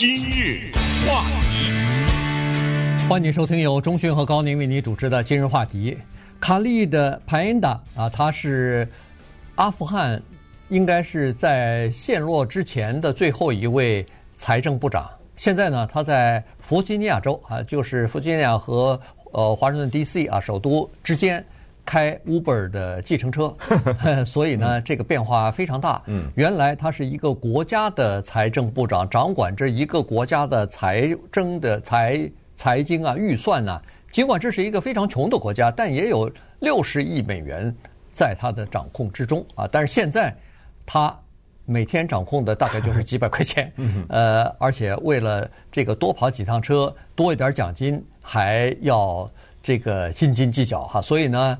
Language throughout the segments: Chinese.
今日话题，欢迎收听由中讯和高宁为你主持的今日话题。卡利的派恩达啊，他是阿富汗应该是在陷落之前的最后一位财政部长。现在呢，他在弗吉尼亚州啊，就是弗吉尼亚和呃华盛顿 D.C. 啊首都之间。开 Uber 的计程车，所以呢，这个变化非常大。嗯，原来他是一个国家的财政部长，掌管着一个国家的财政的财财经啊预算啊。尽管这是一个非常穷的国家，但也有六十亿美元在他的掌控之中啊。但是现在他每天掌控的大概就是 几百块钱，呃，而且为了这个多跑几趟车，多一点奖金，还要这个斤斤计较哈。所以呢。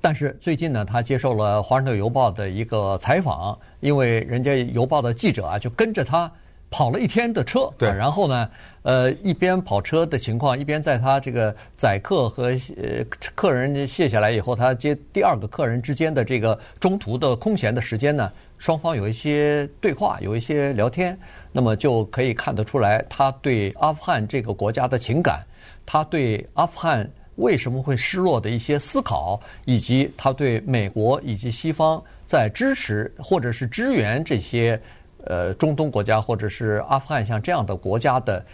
但是最近呢，他接受了《华盛顿邮报》的一个采访，因为人家邮报的记者啊，就跟着他跑了一天的车，对，然后呢，呃，一边跑车的情况，一边在他这个载客和呃客人卸下来以后，他接第二个客人之间的这个中途的空闲的时间呢，双方有一些对话，有一些聊天，那么就可以看得出来，他对阿富汗这个国家的情感，他对阿富汗。为什么会失落的一些思考，以及他对美国以及西方在支持或者是支援这些呃中东国家或者是阿富汗像这样的国家的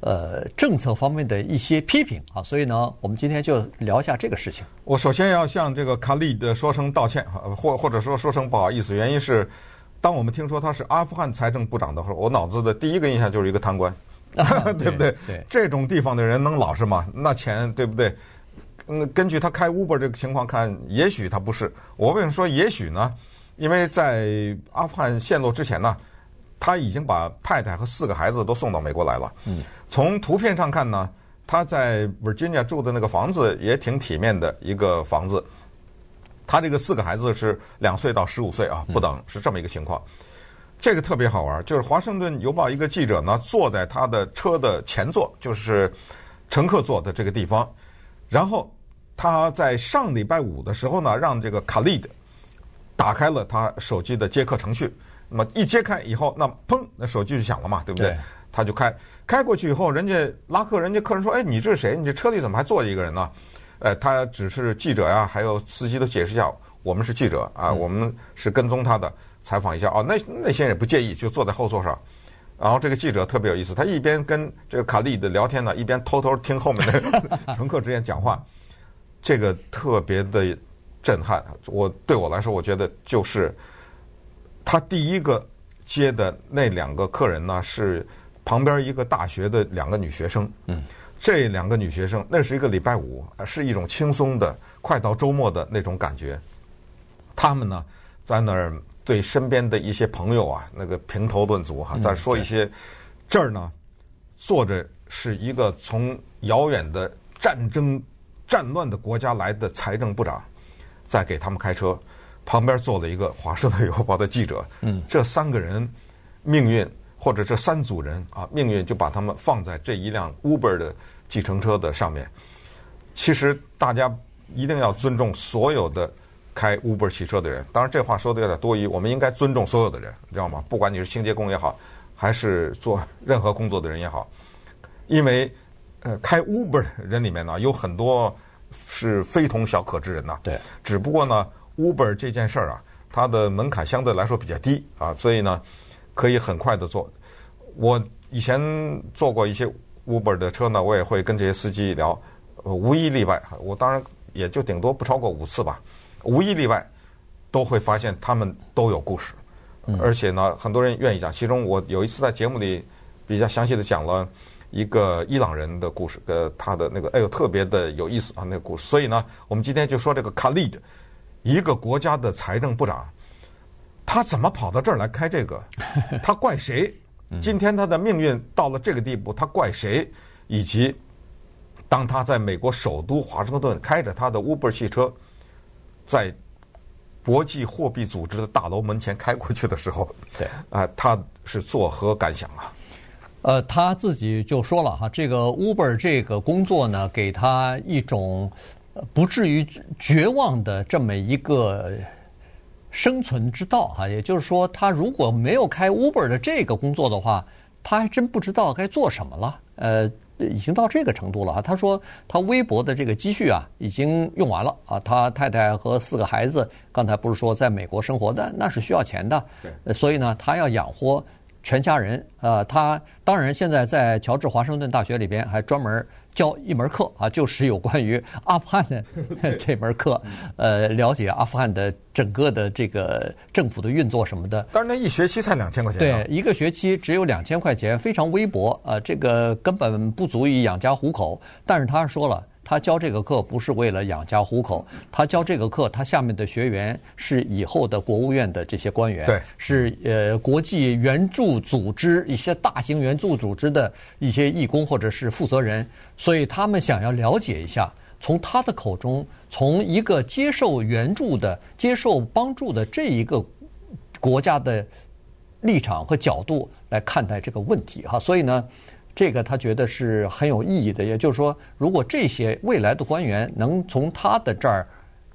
呃政策方面的一些批评啊，所以呢，我们今天就聊一下这个事情。我首先要向这个卡利的说声道歉，或或者说说声不好意思，原因是当我们听说他是阿富汗财政部长的时候，我脑子的第一个印象就是一个贪官，对不对？对，这种地方的人能老实吗？那钱对不对？嗯，根据他开 Uber 这个情况看，也许他不是。我为什么说也许呢？因为在阿富汗陷落之前呢，他已经把太太和四个孩子都送到美国来了。嗯，从图片上看呢，他在 Virginia 住的那个房子也挺体面的一个房子。他这个四个孩子是两岁到十五岁啊不等，是这么一个情况。这个特别好玩，就是华盛顿邮报一个记者呢坐在他的车的前座，就是乘客坐的这个地方。然后他在上礼拜五的时候呢，让这个卡利德打开了他手机的接客程序。那么一揭开以后，那砰，那手机就响了嘛，对不对？对。他就开开过去以后，人家拉客，人家客人说：“哎，你这是谁？你这车里怎么还坐着一个人呢？”呃，他只是记者呀，还有司机都解释一下，我们是记者啊，我们是跟踪他的，采访一下。哦，那那些人也不介意，就坐在后座上。然后这个记者特别有意思，他一边跟这个卡利的聊天呢，一边偷偷听后面的 乘客之间讲话，这个特别的震撼。我对我来说，我觉得就是他第一个接的那两个客人呢，是旁边一个大学的两个女学生。嗯，这两个女学生那是一个礼拜五，是一种轻松的、快到周末的那种感觉。他们呢，在那儿。对身边的一些朋友啊，那个评头论足哈，再说一些，这儿呢，坐着是一个从遥远的战争战乱的国家来的财政部长，在给他们开车，旁边坐了一个华盛顿邮报的记者，嗯，这三个人命运或者这三组人啊，命运就把他们放在这一辆 Uber 的计程车的上面。其实大家一定要尊重所有的。开 Uber 汽车的人，当然这话说的有点多余。我们应该尊重所有的人，你知道吗？不管你是清洁工也好，还是做任何工作的人也好，因为呃，开 Uber 的人里面呢，有很多是非同小可之人呐。对。只不过呢，Uber 这件事儿啊，它的门槛相对来说比较低啊，所以呢，可以很快的做。我以前坐过一些 Uber 的车呢，我也会跟这些司机聊，呃，无一例外，我当然也就顶多不超过五次吧。无一例外，都会发现他们都有故事，而且呢，很多人愿意讲。其中我有一次在节目里比较详细的讲了一个伊朗人的故事，呃，他的那个哎呦特别的有意思啊，那个故事。所以呢，我们今天就说这个卡利德，一个国家的财政部长，他怎么跑到这儿来开这个？他怪谁？今天他的命运到了这个地步，他怪谁？以及当他在美国首都华盛顿开着他的 Uber 汽车。在国际货币组织的大楼门前开过去的时候，对啊、呃，他是作何感想啊？呃，他自己就说了哈，这个 Uber 这个工作呢，给他一种不至于绝望的这么一个生存之道哈。也就是说，他如果没有开 Uber 的这个工作的话，他还真不知道该做什么了。呃，已经到这个程度了啊。他说他微薄的这个积蓄啊，已经用完了啊。他太太和四个孩子，刚才不是说在美国生活的，那是需要钱的。对，所以呢，他要养活全家人。呃，他当然现在在乔治华盛顿大学里边还专门。教一门课啊，就是有关于阿富汗的 这门课，呃，了解阿富汗的整个的这个政府的运作什么的。但是那一学期才两千块钱。对，一个学期只有两千块钱，非常微薄啊，这个根本不足以养家糊口。但是他说了。他教这个课不是为了养家糊口，他教这个课，他下面的学员是以后的国务院的这些官员，对，是呃国际援助组织一些大型援助组织的一些义工或者是负责人，所以他们想要了解一下，从他的口中，从一个接受援助的、接受帮助的这一个国家的立场和角度来看待这个问题哈，所以呢。这个他觉得是很有意义的，也就是说，如果这些未来的官员能从他的这儿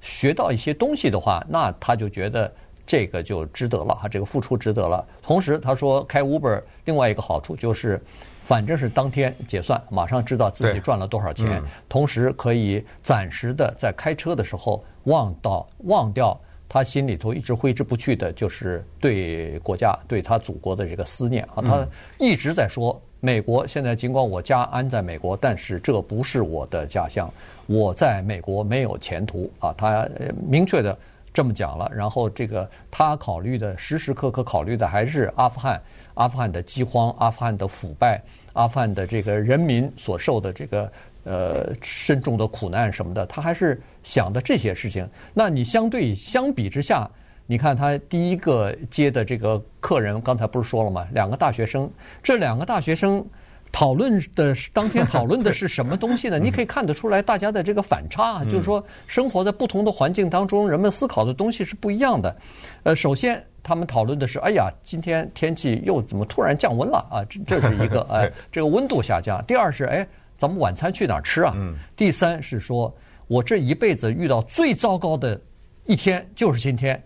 学到一些东西的话，那他就觉得这个就值得了哈，这个付出值得了。同时，他说开 Uber 另外一个好处就是，反正是当天结算，马上知道自己赚了多少钱，同时可以暂时的在开车的时候忘到忘掉他心里头一直挥之不去的，就是对国家对他祖国的这个思念啊，他一直在说。美国现在尽管我家安在美国，但是这不是我的家乡。我在美国没有前途啊！他明确的这么讲了。然后这个他考虑的时时刻刻考虑的还是阿富汗、阿富汗的饥荒、阿富汗的腐败、阿富汗的这个人民所受的这个呃深重的苦难什么的，他还是想的这些事情。那你相对相比之下。你看他第一个接的这个客人，刚才不是说了吗？两个大学生，这两个大学生讨论的当天讨论的是什么东西呢？你可以看得出来，大家的这个反差，就是说生活在不同的环境当中，人们思考的东西是不一样的。呃，首先他们讨论的是，哎呀，今天天气又怎么突然降温了啊？这这是一个，哎，这个温度下降。第二是，哎，咱们晚餐去哪儿吃啊？第三是说，我这一辈子遇到最糟糕的一天就是今天。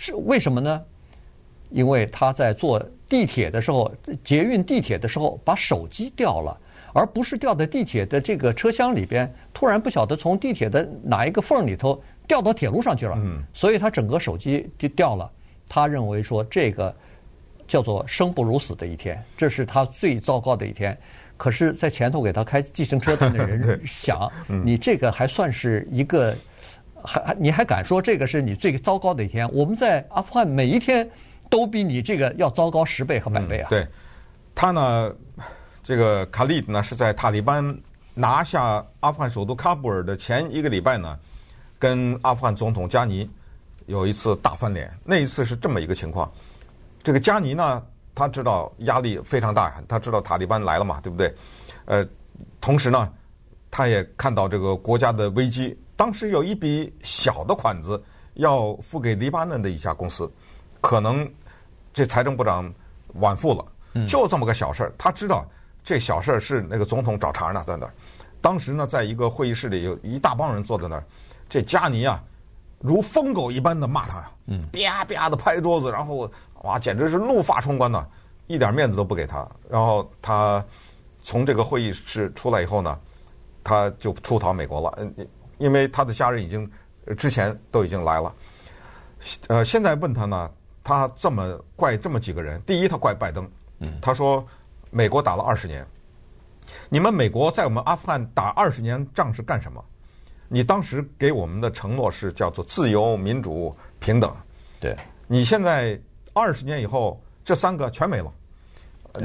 是为什么呢？因为他在坐地铁的时候，捷运地铁的时候，把手机掉了，而不是掉在地铁的这个车厢里边，突然不晓得从地铁的哪一个缝里头掉到铁路上去了，所以他整个手机就掉了。他认为说这个叫做生不如死的一天，这是他最糟糕的一天。可是，在前头给他开计程车的那人 想，你这个还算是一个。还你还敢说这个是你最糟糕的一天？我们在阿富汗每一天都比你这个要糟糕十倍和百倍啊！对，他呢，这个卡利德呢是在塔利班拿下阿富汗首都喀布尔的前一个礼拜呢，跟阿富汗总统加尼有一次大翻脸。那一次是这么一个情况：这个加尼呢，他知道压力非常大，他知道塔利班来了嘛，对不对？呃，同时呢，他也看到这个国家的危机。当时有一笔小的款子要付给黎巴嫩的一家公司，可能这财政部长晚付了，就这么个小事儿。他知道这小事儿是那个总统找茬呢，在那儿。当时呢，在一个会议室里，有一大帮人坐在那儿。这加尼啊，如疯狗一般的骂他，嗯，啪啪的拍桌子，然后哇，简直是怒发冲冠呐，一点面子都不给他。然后他从这个会议室出来以后呢，他就出逃美国了。嗯。因为他的家人已经之前都已经来了，呃，现在问他呢，他这么怪这么几个人。第一，他怪拜登，他说美国打了二十年，你们美国在我们阿富汗打二十年仗是干什么？你当时给我们的承诺是叫做自由、民主、平等。对，你现在二十年以后这三个全没了，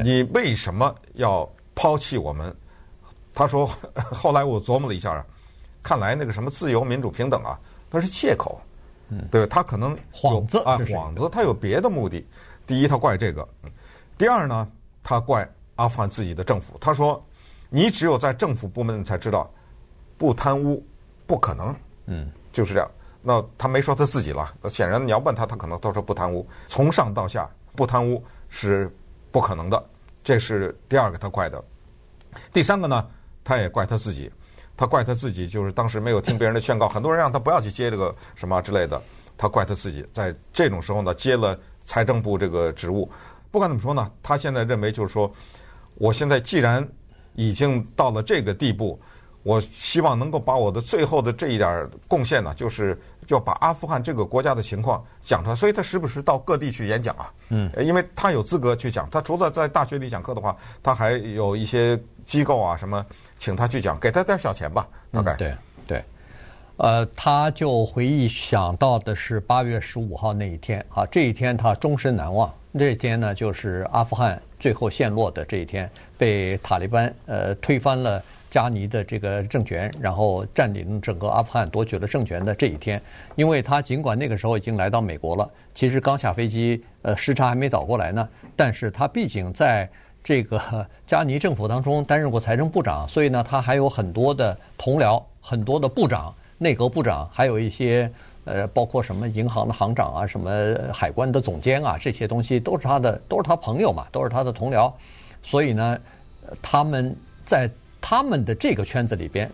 你为什么要抛弃我们？他说，后来我琢磨了一下啊。看来那个什么自由、民主、平等啊，那是借口，嗯，对，他可能幌子啊，幌子，他有别的目的。第一，他怪这个；第二呢，他怪阿富汗自己的政府。他说：“你只有在政府部门才知道，不贪污不可能。”嗯，就是这样。那他没说他自己了。显然你要问他，他可能都说不贪污，从上到下不贪污是不可能的。这是第二个他怪的。第三个呢，他也怪他自己。他怪他自己，就是当时没有听别人的劝告，很多人让他不要去接这个什么之类的。他怪他自己，在这种时候呢，接了财政部这个职务。不管怎么说呢，他现在认为就是说，我现在既然已经到了这个地步，我希望能够把我的最后的这一点贡献呢，就是要把阿富汗这个国家的情况讲出来。所以他时不时到各地去演讲啊，嗯，因为他有资格去讲。他除了在大学里讲课的话，他还有一些机构啊什么请他去讲，给他点小钱吧，大概。对对。呃，他就回忆想到的是八月十五号那一天啊，这一天他终身难忘。这一天呢，就是阿富汗最后陷落的这一天，被塔利班呃推翻了加尼的这个政权，然后占领整个阿富汗，夺取了政权的这一天。因为他尽管那个时候已经来到美国了，其实刚下飞机，呃，时差还没倒过来呢。但是他毕竟在这个 加尼政府当中担任过财政部长，所以呢，他还有很多的同僚，很多的部长。内阁部长，还有一些呃，包括什么银行的行长啊，什么海关的总监啊，这些东西都是他的，都是他朋友嘛，都是他的同僚。所以呢，他们在他们的这个圈子里边，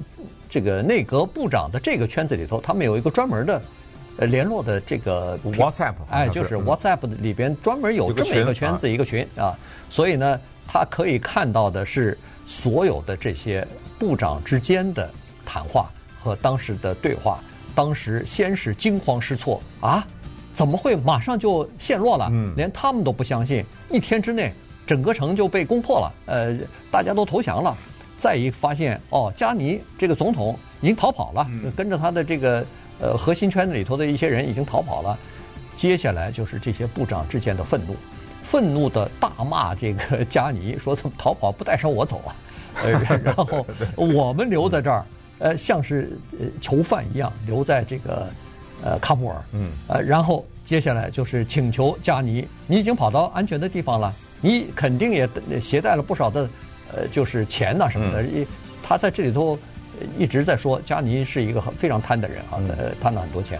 这个内阁部长的这个圈子里头，他们有一个专门的呃联络的这个 WhatsApp，哎，就是 WhatsApp 里边专门有这么一个圈子，一个群啊。所以呢，他可以看到的是所有的这些部长之间的谈话。和当时的对话，当时先是惊慌失措啊，怎么会马上就陷落了？嗯，连他们都不相信，一天之内整个城就被攻破了，呃，大家都投降了。再一发现，哦，加尼这个总统已经逃跑了，跟着他的这个呃核心圈子里头的一些人已经逃跑了。接下来就是这些部长之间的愤怒，愤怒的大骂这个加尼，说怎么逃跑不带上我走啊？呃，然后我们留在这儿。呃，像是呃囚犯一样留在这个呃喀布尔，嗯，呃，然后接下来就是请求加尼，你已经跑到安全的地方了，你肯定也携带了不少的呃就是钱呐什么的，他在这里头一直在说加尼是一个很非常贪的人啊，呃贪了很多钱，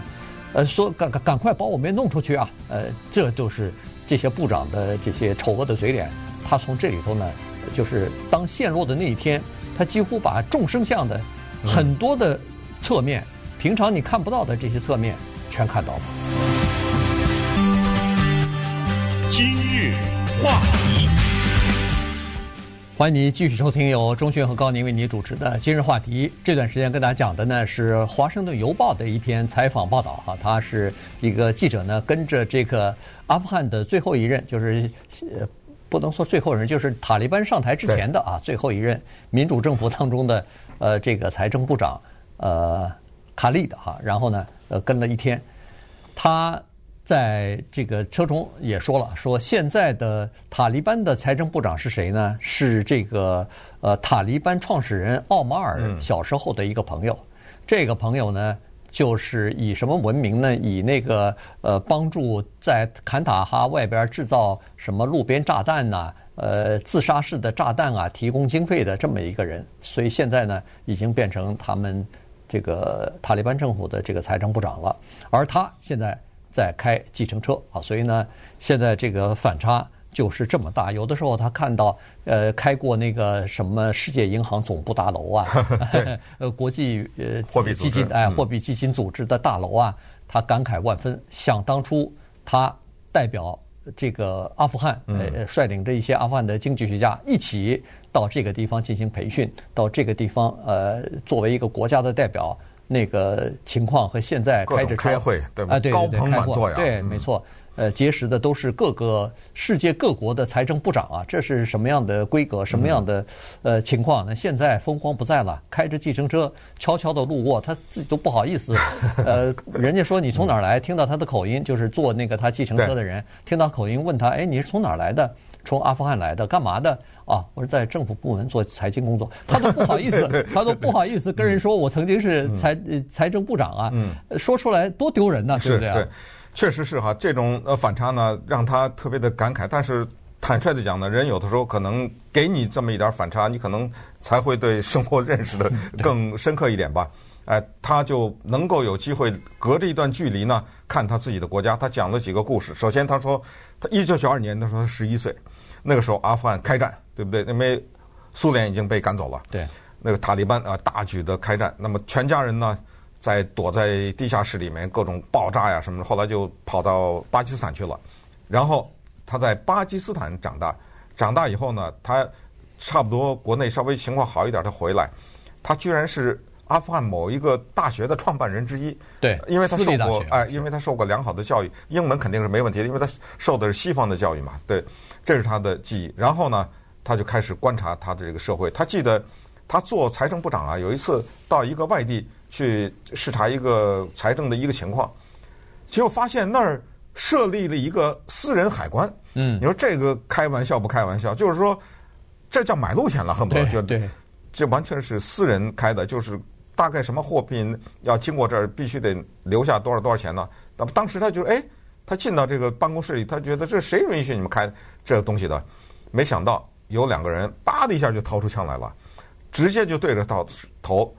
呃说赶赶赶快把我们弄出去啊，呃这就是这些部长的这些丑恶的嘴脸，他从这里头呢，就是当陷落的那一天，他几乎把众生相的。很多的侧面，平常你看不到的这些侧面，全看到了。今日话题，欢迎你继续收听由钟迅和高宁为你主持的《今日话题》。这段时间跟大家讲的呢是《华盛顿邮报》的一篇采访报道哈，他是一个记者呢，跟着这个阿富汗的最后一任，就是呃，不能说最后一任，就是塔利班上台之前的啊最后一任民主政府当中的。呃，这个财政部长，呃，卡利的哈，然后呢，呃，跟了一天，他在这个车中也说了，说现在的塔利班的财政部长是谁呢？是这个呃，塔利班创始人奥马尔小时候的一个朋友。嗯、这个朋友呢，就是以什么闻名呢？以那个呃，帮助在坎塔哈外边制造什么路边炸弹呐、啊。呃，自杀式的炸弹啊，提供经费的这么一个人，所以现在呢，已经变成他们这个塔利班政府的这个财政部长了。而他现在在开计程车啊，所以呢，现在这个反差就是这么大。有的时候他看到呃，开过那个什么世界银行总部大楼啊，呃，国际呃货币基金哎，货币基金组织的大楼啊，他感慨万分。想当初他代表。这个阿富汗，呃，率领着一些阿富汗的经济学家一起到这个地方进行培训，到这个地方，呃，作为一个国家的代表，那个情况和现在开着开会，对吧？啊，对对对，开会，对，没错。呃，结识的都是各个世界各国的财政部长啊，这是什么样的规格，什么样的呃情况那？现在风光不再了，开着计程车悄悄的路过，他自己都不好意思。呃，人家说你从哪儿来？听到他的口音，就是坐那个他计程车的人，听到口音问他，哎，你是从哪儿来的？从阿富汗来的，干嘛的？啊，我是在政府部门做财经工作。他都不好意思，他都不好意思跟人说我曾经是财财政部长啊，说出来多丢人呐，对不对？确实是哈，这种呃反差呢，让他特别的感慨。但是坦率的讲呢，人有的时候可能给你这么一点反差，你可能才会对生活认识的 更深刻一点吧。哎，他就能够有机会隔着一段距离呢，看他自己的国家。他讲了几个故事。首先他说，他一九九二年的时候他十一岁，那个时候阿富汗开战，对不对？因为苏联已经被赶走了。对。那个塔利班啊，大举的开战，那么全家人呢？在躲在地下室里面，各种爆炸呀什么的，后来就跑到巴基斯坦去了。然后他在巴基斯坦长大，长大以后呢，他差不多国内稍微情况好一点，他回来，他居然是阿富汗某一个大学的创办人之一。对，因为他受过哎，因为他受过良好的教育，英文肯定是没问题的，因为他受的是西方的教育嘛。对，这是他的记忆。然后呢，他就开始观察他的这个社会。他记得他做财政部长啊，有一次到一个外地去视察一个财政的一个情况，结果发现那儿设立了一个私人海关。嗯，你说这个开玩笑不开玩笑？就是说，这叫买路钱了，恨不得就对，这完全是私人开的，就是大概什么货品要经过这儿，必须得留下多少多少钱呢？那么当时他就哎，他进到这个办公室里，他觉得这谁允许你们开这个东西的？没想到有两个人，叭的一下就掏出枪来了，直接就对着他头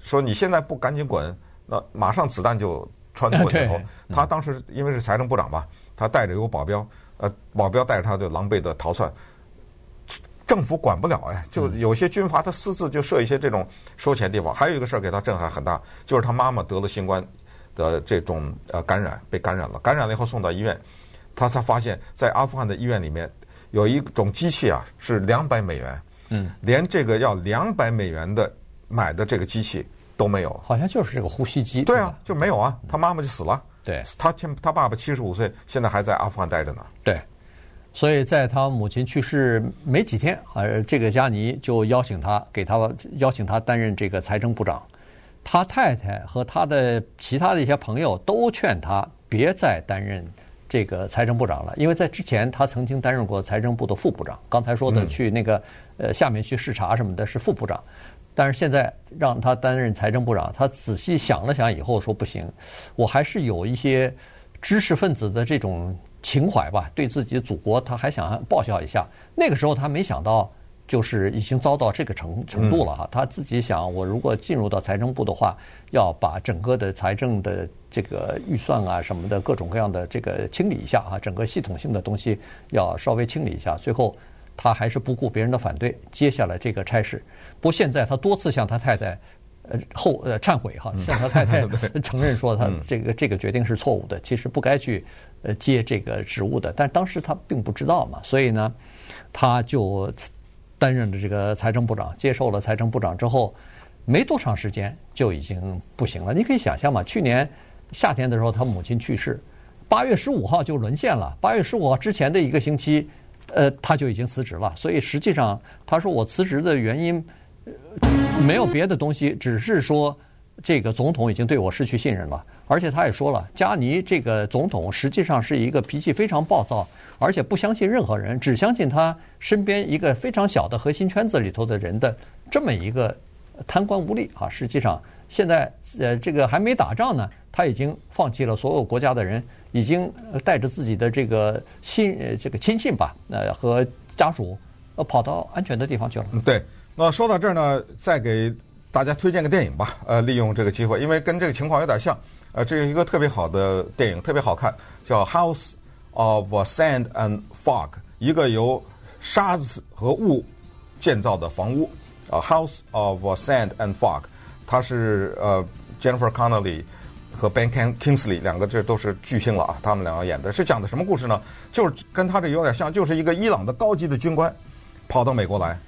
说：“你现在不赶紧滚，那马上子弹就穿过你的头。”他当时因为是财政部长嘛，他带着有保镖。呃，保镖带着他就狼狈的逃窜，政府管不了哎，就有些军阀他私自就设一些这种收钱地方。还有一个事儿给他震撼很大，就是他妈妈得了新冠的这种呃感染，被感染了，感染了以后送到医院，他才发现，在阿富汗的医院里面有一种机器啊，是两百美元，嗯，连这个要两百美元的买的这个机器都没有，好像就是这个呼吸机，对啊，就没有啊，他妈妈就死了。对，他他爸爸七十五岁，现在还在阿富汗待着呢。对，所以在他母亲去世没几天，呃，这个加尼就邀请他，给他邀请他担任这个财政部长。他太太和他的其他的一些朋友都劝他别再担任这个财政部长了，因为在之前他曾经担任过财政部的副部长。刚才说的去那个呃下面去视察什么的是副部长。但是现在让他担任财政部长，他仔细想了想以后说不行，我还是有一些知识分子的这种情怀吧，对自己的祖国他还想报效一下。那个时候他没想到，就是已经遭到这个程程度了哈。他自己想，我如果进入到财政部的话，要把整个的财政的这个预算啊什么的各种各样的这个清理一下啊，整个系统性的东西要稍微清理一下。最后他还是不顾别人的反对，接下了这个差事。不过现在他多次向他太太呃后呃 忏悔哈，向他太太承认说他这个这个决定是错误的，其实不该去呃接这个职务的。但当时他并不知道嘛，所以呢，他就担任了这个财政部长。接受了财政部长之后，没多长时间就已经不行了。你可以想象嘛，去年夏天的时候他母亲去世，八月十五号就沦陷了。八月十五号之前的一个星期，呃，他就已经辞职了。所以实际上他说我辞职的原因。没有别的东西，只是说这个总统已经对我失去信任了。而且他也说了，加尼这个总统实际上是一个脾气非常暴躁，而且不相信任何人，只相信他身边一个非常小的核心圈子里头的人的这么一个贪官污吏啊。实际上现在呃这个还没打仗呢，他已经放弃了所有国家的人，已经带着自己的这个亲这个亲信吧，呃和家属呃跑到安全的地方去了。对。那说到这儿呢，再给大家推荐个电影吧。呃，利用这个机会，因为跟这个情况有点像。呃，这是一个特别好的电影，特别好看，叫《House of Sand and Fog》，一个由沙子和雾建造的房屋。啊，《House of Sand and Fog》，它是呃 Jennifer Connelly 和 Ben Kingsley 两个，这都是巨星了啊。他们两个演的是讲的什么故事呢？就是跟他这有点像，就是一个伊朗的高级的军官跑到美国来。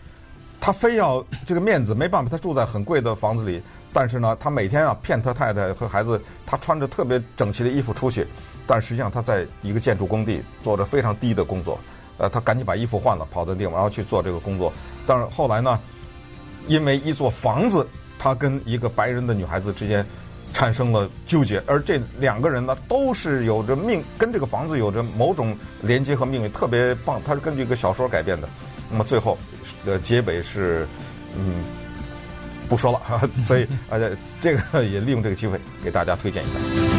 他非要这个面子，没办法，他住在很贵的房子里。但是呢，他每天啊骗他太太和孩子，他穿着特别整齐的衣服出去，但实际上他在一个建筑工地做着非常低的工作。呃，他赶紧把衣服换了，跑到地方，然后去做这个工作。但是后来呢，因为一座房子，他跟一个白人的女孩子之间产生了纠结，而这两个人呢，都是有着命，跟这个房子有着某种连接和命运，特别棒。他是根据一个小说改编的。那么最后。的结尾是，嗯，不说了哈，所以呃，这个 也利用这个机会给大家推荐一下。